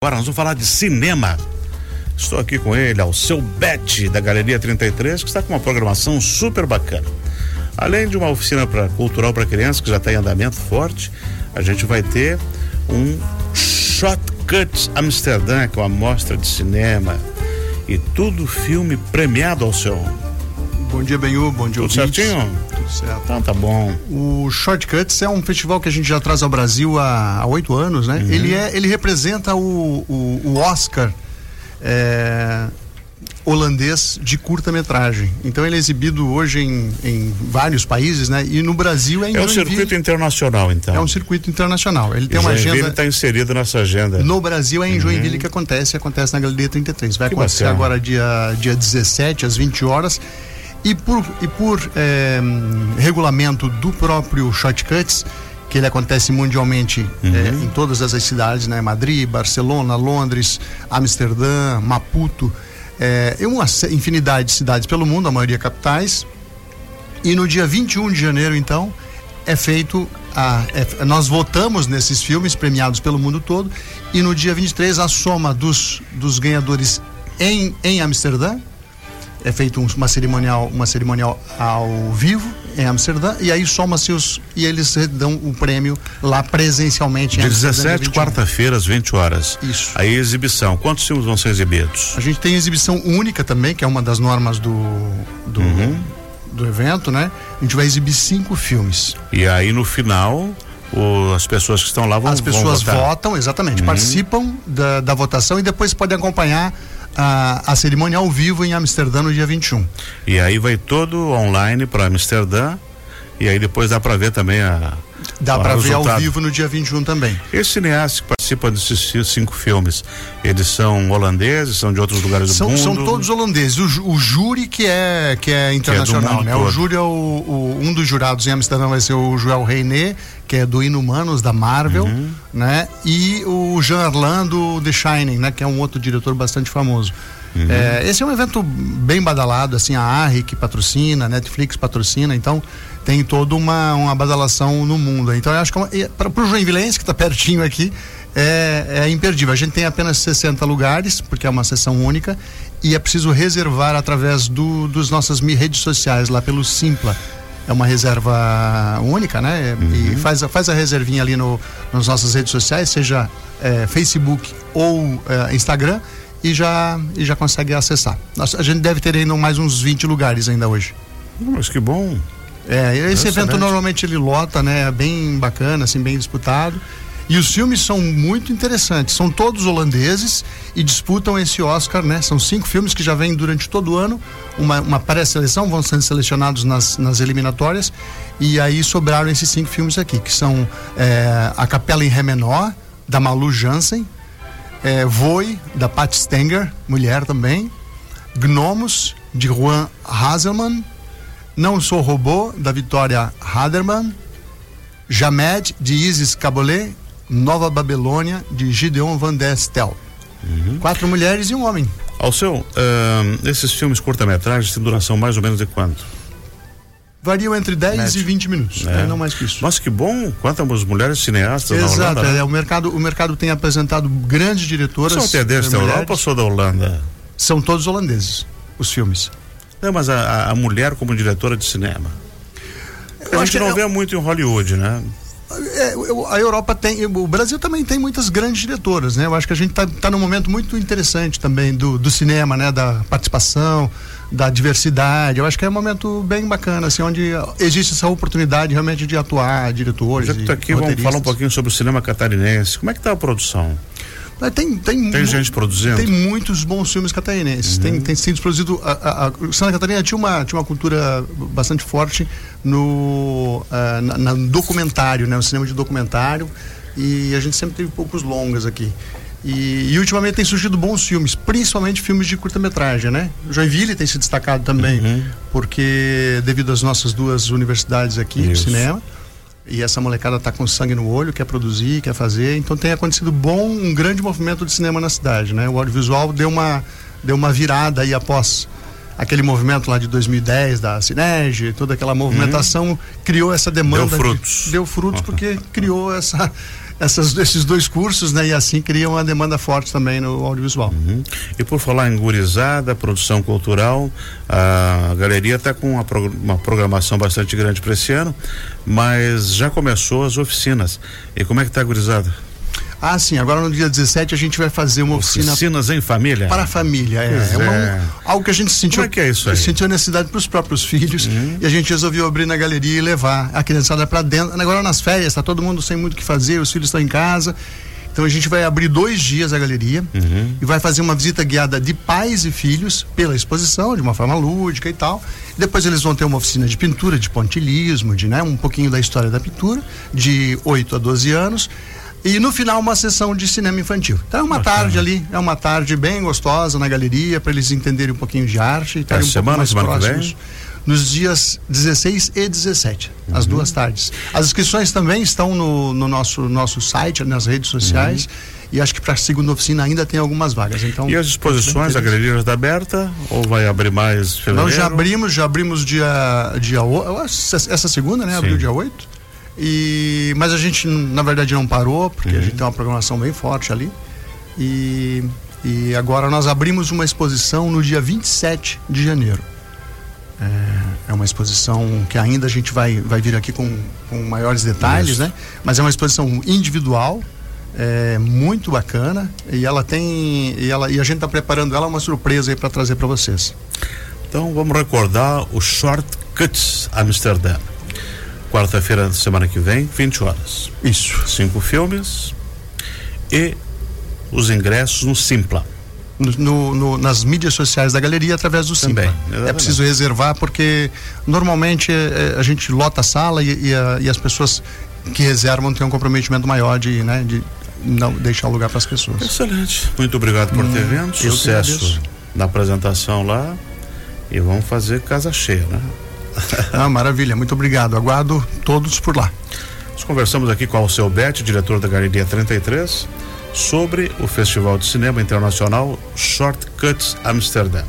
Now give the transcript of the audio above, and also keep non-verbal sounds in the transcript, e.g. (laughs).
Agora nós vamos falar de cinema. Estou aqui com ele, ao seu Bet, da Galeria 33, que está com uma programação super bacana. Além de uma oficina pra, cultural para crianças, que já está em andamento forte, a gente vai ter um Shotcut Amsterdã, que é uma mostra de cinema. E tudo filme premiado ao seu. Bom dia, Benhu. Bom dia, Tudo ouvintes. certinho? Tudo certo. Então tá bom. O Shortcuts é um festival que a gente já traz ao Brasil há oito anos, né? Ele, é, ele representa o, o, o Oscar é, holandês de curta-metragem. Então ele é exibido hoje em, em vários países, né? E no Brasil é em É um circuito internacional, então. É um circuito internacional. Ele tem E uma Joinville agenda. está inserido nessa agenda. No Brasil é em Joinville que acontece, acontece na Galeria 33. Vai Que acontecer bacana. agora dia, dia 17, às 20 horas. E por, e por eh, regulamento do próprio Shotcuts, que ele acontece mundialmente eh, em todas as cidades, né? Madrid, Barcelona, Londres, Amsterdã, Maputo, eh, e uma infinidade de cidades pelo mundo, a maioria capitais. E no dia 21 de janeiro, então, é feito. A, é- nós votamos nesses filmes premiados pelo mundo todo. E no dia 23, a soma dos, dos ganhadores em, em Amsterdã. É feito um- uma cerimonial, uma cerimonial ao vivo em Amsterdã. E aí soma-se os. E eles dão o prêmio lá presencialmente em De Amsterdã. 17, 21. quarta-feira, às 20 horas. Isso. Aí exibição. Quantos filmes vão ser exibidos? A gente tem exibição única também, que é uma das normas do, do, Uhum. do evento, né? A gente vai exibir cinco filmes. E aí no final, o- as pessoas que estão lá vão As pessoas vão votam, exatamente, participam da, da votação e depois podem acompanhar a, a cerimônia ao vivo em Amsterdã no dia 21. E aí vai todo online para Amsterdã. E aí depois dá para ver também a. Dá para ver ao vivo no dia 21 também. Esses cineastas que participam desses ci- cinco filmes, eles são holandeses, são de outros lugares do São, mundo? são todos holandeses. O, o júri que é, que é internacional, mundo né? todo. O júri é o, o- um dos jurados em Amsterdã vai ser o Joel Reinet, que é do Inumanos da Marvel, Uhum. né? E o Jean Arlan do The Shining, né? Que é um outro diretor bastante famoso. Uhum. É, esse é um evento bem badalado, assim, a ARRI que patrocina, a Netflix patrocina, então tem toda uma, uma badalação no mundo. Então eu acho que para o Joinvilense, que está pertinho aqui, é, é imperdível. A gente tem apenas 60 lugares, porque é uma sessão única, e é preciso reservar através do, dos nossas redes sociais, lá pelo Simpla. É uma reserva única, né? E faz, a- faz a reservinha ali no, nas nossas redes sociais, seja é, Facebook ou é, Instagram, e já, e já consegue acessar. Nós- a gente deve ter ainda mais uns 20 lugares ainda hoje. Mas que bom. É, esse evento normalmente ele lota, né? Bem bacana, assim, bem disputado. E os filmes são muito interessantes. São todos holandeses e disputam esse Oscar, né? São cinco filmes que já vêm durante todo o ano. Uma, uma pré-seleção, vão sendo selecionados nas, nas eliminatórias. E aí sobraram esses cinco filmes aqui, que são é, A Capela em Ré Menor, da Malu Jansen. É, Voe, da Pat Stenger, mulher também. Gnomos, de Juan Haselman. Não Sou Robô, da Vitória Haderman. Jamed, de Isis Cabolet. Nova Babilônia, de Gideon Van der Stel. Quatro mulheres e um homem. Ao seu, ahn, esses filmes curta-metragens têm duração mais ou menos de quanto? Variam entre 10 Médio. e 20 minutos, É. né? não mais que isso. Nossa, que bom! Quantas mulheres cineastas Exato, na Holanda? né? é, o, mercado, o mercado tem apresentado grandes diretoras. São até da. Europa ou sou da Holanda? São todos holandeses, os filmes. Não, mas a, a- a mulher como diretora de cinema. A Eu acho gente que não é- vê muito em Hollywood, né? É, eu- a Europa tem, o Brasil também tem muitas grandes diretoras, né? Eu acho que a gente está tá num momento muito interessante também do, do cinema, né? Da participação, da diversidade. Eu acho que é um momento bem bacana, assim, onde existe essa oportunidade realmente de atuar diretores. Já que e tá aqui, vamos falar um pouquinho sobre o cinema catarinense. Como é que tá a produção? Tem, tem, Tem gente produzindo? Tem muitos bons filmes catarinenses. Uhum. Tem, tem sido produzido. A, a, a Santa Catarina tinha uma, tinha uma cultura bastante forte no, ah, na, na documentário, né? O cinema de documentário. E a gente sempre teve poucos longas aqui. E, e ultimamente tem surgido bons filmes, principalmente filmes de curta-metragem, né? Joinville tem se destacado também, Uhum. porque devido às nossas duas universidades aqui de Isso. cinema. E essa molecada tá com sangue no olho, quer produzir, quer fazer. Então tem acontecido bom, um grande movimento de cinema na cidade, né? O audiovisual deu uma, deu uma virada aí após aquele movimento lá de 2010 da Cinege, toda aquela movimentação criou essa demanda. Deu de- frutos. deu frutos porque (laughs) criou essa essas, esses dois cursos, né? E assim cria uma demanda forte também no audiovisual. Uhum. E por falar em gurizada, produção cultural, a galeria está com uma, uma programação bastante grande para esse ano, mas já começou as oficinas. E como é que está a gurizada? Ah, sim. Agora no dia 17 a gente vai fazer uma oficina. Oficinas em família? Para a família, é. É, uma, é, algo que a gente sentiu. Como é que é isso aí? Sentiu a necessidade para os próprios filhos uhum. e a gente resolveu abrir na galeria e levar a criançada para dentro. Agora nas férias, está todo mundo sem muito o que fazer, os filhos estão em casa. Então a gente vai abrir dois dias a galeria uhum. e vai fazer uma visita guiada de pais e filhos pela exposição, de uma forma lúdica e tal. Depois eles vão ter uma oficina de pintura, de pontilhismo, de né, um pouquinho da história da pintura, de 8 a 12 anos. E no final, uma sessão de cinema infantil. Então é uma Bacana. tarde ali, é uma tarde bem gostosa na galeria, para eles entenderem um pouquinho de arte. E é, um semana, semana próximos. que vem? nos dias 16 e 17, uhum. as duas tardes. As inscrições também estão no, no nosso, nosso site, nas redes sociais. Uhum. E acho que para a segunda oficina ainda tem algumas vagas. Então, e as exposições, a galeria já está aberta ou vai abrir mais fevereiro? Nós já abrimos, já abrimos dia, dia essa segunda, né? Abriu dia 8. E, mas a gente, na verdade, não parou, porque uhum. a gente tem uma programação bem forte ali. E, e agora nós abrimos uma exposição no dia 27 de janeiro. É, é uma exposição que ainda a gente vai, vai vir aqui com, com maiores detalhes, Isso. né? Mas é uma exposição individual, é muito bacana e ela tem e ela e a gente está preparando ela uma surpresa aí para trazer para vocês. Então vamos recordar o Shortcuts Amsterdã quarta-feira da semana que vem, 20 horas. Isso. Cinco filmes e os ingressos no Simpla. No, no, nas mídias sociais da galeria através do Simpla. Também, é preciso reservar porque normalmente é, é, a gente lota a sala e, e, a, e, as pessoas que reservam têm um comprometimento maior de, né, de não deixar o lugar para as pessoas. Excelente. Muito obrigado por ter hum, vindo. Sucesso na apresentação lá e vamos fazer casa cheia, né? Ah, maravilha, muito obrigado. Aguardo todos por lá. Nós conversamos aqui com Alceu Bete, diretor da Galeria 33, sobre o Festival de Cinema Internacional Shortcuts Amsterdã.